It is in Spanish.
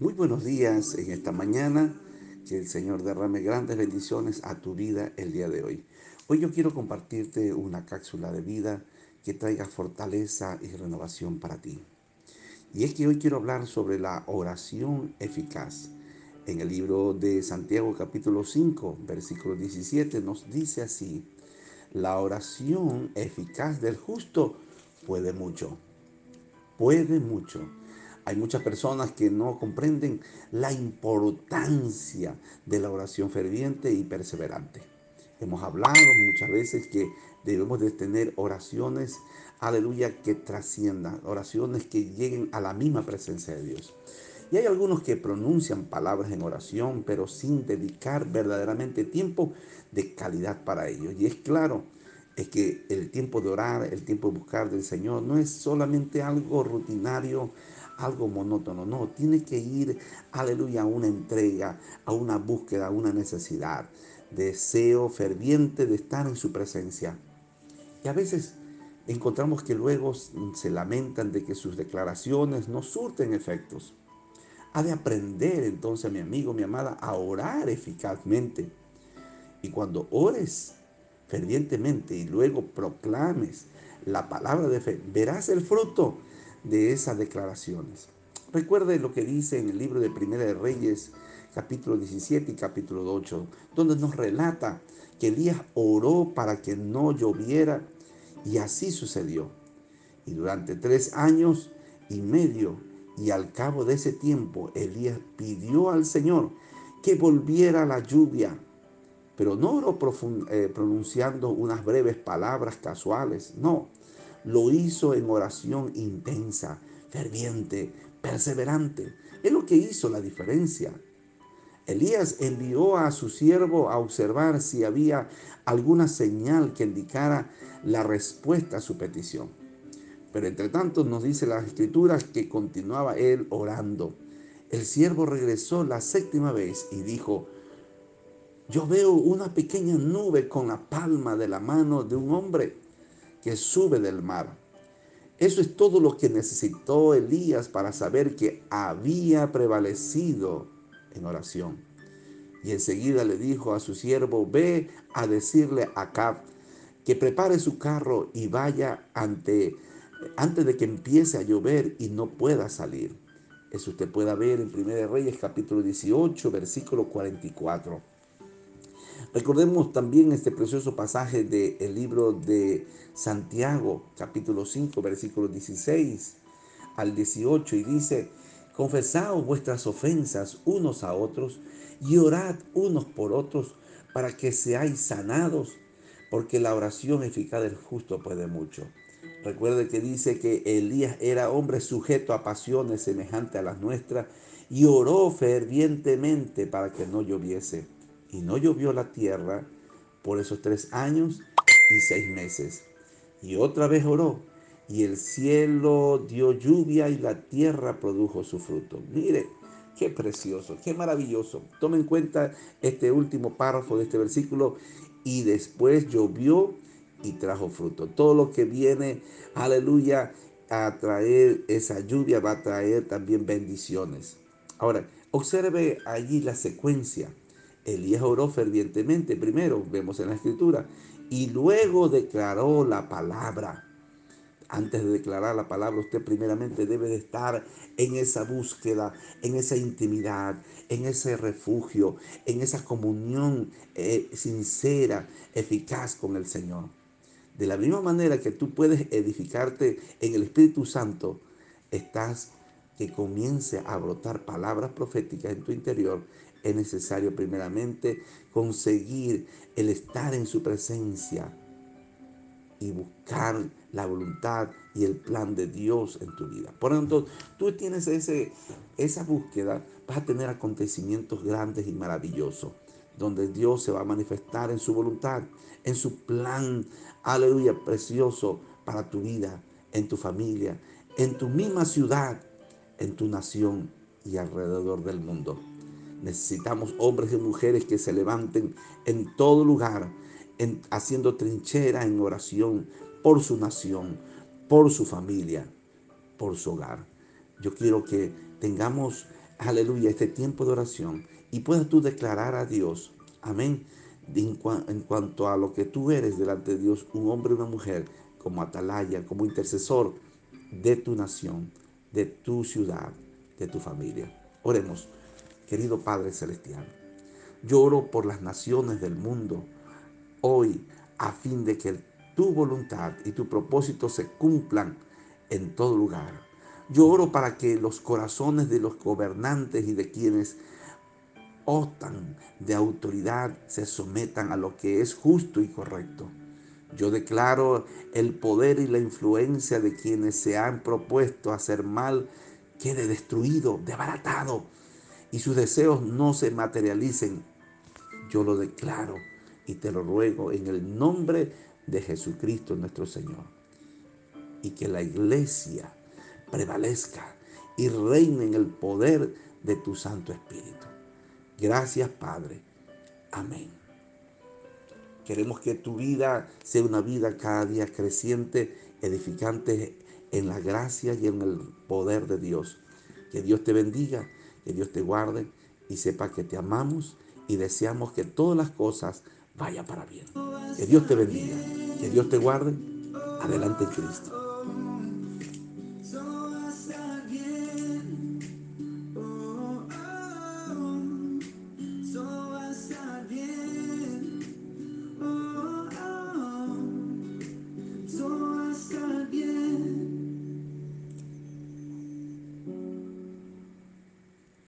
Muy buenos días en esta mañana. Que el Señor derrame grandes bendiciones a tu vida el día de hoy. Hoy yo quiero compartirte una cápsula de vida que traiga fortaleza y renovación para ti. Y es que hoy quiero hablar sobre la oración eficaz. En el libro de Santiago capítulo 5, versículo 17 nos dice así, la oración eficaz del justo puede mucho, puede mucho. Hay muchas personas que no comprenden la importancia de la oración ferviente y perseverante. Hemos hablado muchas veces que debemos de tener oraciones, aleluya, que trasciendan, oraciones que lleguen a la misma presencia de Dios. Y hay algunos que pronuncian palabras en oración, pero sin dedicar verdaderamente tiempo de calidad para ello. Y es claro, es que el tiempo de orar, el tiempo de buscar del Señor, no es solamente algo rutinario, algo monótono, no, tiene que ir, aleluya, a una entrega, a una búsqueda, a una necesidad, deseo ferviente de estar en su presencia. Y a veces encontramos que luego se lamentan de que sus declaraciones no surten efectos. Ha de aprender entonces, mi amigo, mi amada, a orar eficazmente. Y cuando ores fervientemente y luego proclames la palabra de fe, verás el fruto de esas declaraciones. Recuerde lo que dice en el libro de Primera de Reyes, capítulo 17 y capítulo 8, donde nos relata que Elías oró para que no lloviera y así sucedió. Y durante tres años y medio y al cabo de ese tiempo Elías pidió al Señor que volviera la lluvia, pero no oró eh, pronunciando unas breves palabras casuales, no, lo hizo en oración intensa, ferviente, perseverante. Es lo que hizo la diferencia. Elías envió a su siervo a observar si había alguna señal que indicara la respuesta a su petición. Pero entre tanto nos dice las escrituras que continuaba él orando. El siervo regresó la séptima vez y dijo, yo veo una pequeña nube con la palma de la mano de un hombre que sube del mar. Eso es todo lo que necesitó Elías para saber que había prevalecido en oración. Y enseguida le dijo a su siervo, ve a decirle a Acab que prepare su carro y vaya ante, antes de que empiece a llover y no pueda salir. Eso usted puede ver en 1 Reyes capítulo 18, versículo 44. Recordemos también este precioso pasaje del libro de Santiago, capítulo 5, versículo 16 al 18, y dice, Confesaos vuestras ofensas unos a otros y orad unos por otros para que seáis sanados, porque la oración eficaz del justo puede mucho. Recuerde que dice que Elías era hombre sujeto a pasiones semejantes a las nuestras y oró fervientemente para que no lloviese. Y no llovió la tierra por esos tres años y seis meses. Y otra vez oró y el cielo dio lluvia y la tierra produjo su fruto. Mire, qué precioso, qué maravilloso. Tome en cuenta este último párrafo de este versículo. Y después llovió y trajo fruto. Todo lo que viene, aleluya, a traer esa lluvia va a traer también bendiciones. Ahora, observe allí la secuencia. Elías oró fervientemente, primero, vemos en la escritura, y luego declaró la palabra. Antes de declarar la palabra, usted primeramente debe de estar en esa búsqueda, en esa intimidad, en ese refugio, en esa comunión eh, sincera, eficaz con el Señor. De la misma manera que tú puedes edificarte en el Espíritu Santo, estás que comience a brotar palabras proféticas en tu interior, es necesario primeramente conseguir el estar en su presencia y buscar la voluntad y el plan de Dios en tu vida. Por lo tanto, tú tienes ese, esa búsqueda, vas a tener acontecimientos grandes y maravillosos, donde Dios se va a manifestar en su voluntad, en su plan, aleluya, precioso para tu vida, en tu familia, en tu misma ciudad, en tu nación y alrededor del mundo. Necesitamos hombres y mujeres que se levanten en todo lugar, en, haciendo trinchera en oración por su nación, por su familia, por su hogar. Yo quiero que tengamos, aleluya, este tiempo de oración y puedas tú declarar a Dios, amén, en, en cuanto a lo que tú eres delante de Dios, un hombre y una mujer, como atalaya, como intercesor de tu nación, de tu ciudad, de tu familia. Oremos, querido Padre Celestial. Yo oro por las naciones del mundo hoy a fin de que tu voluntad y tu propósito se cumplan en todo lugar. Yo oro para que los corazones de los gobernantes y de quienes optan de autoridad se sometan a lo que es justo y correcto. Yo declaro el poder y la influencia de quienes se han propuesto hacer mal quede destruido, desbaratado y sus deseos no se materialicen. Yo lo declaro y te lo ruego en el nombre de Jesucristo nuestro Señor. Y que la iglesia prevalezca y reine en el poder de tu Santo Espíritu. Gracias Padre. Amén. Queremos que tu vida sea una vida cada día creciente, edificante en la gracia y en el poder de Dios. Que Dios te bendiga, que Dios te guarde y sepa que te amamos y deseamos que todas las cosas vayan para bien. Que Dios te bendiga, que Dios te guarde. Adelante Cristo.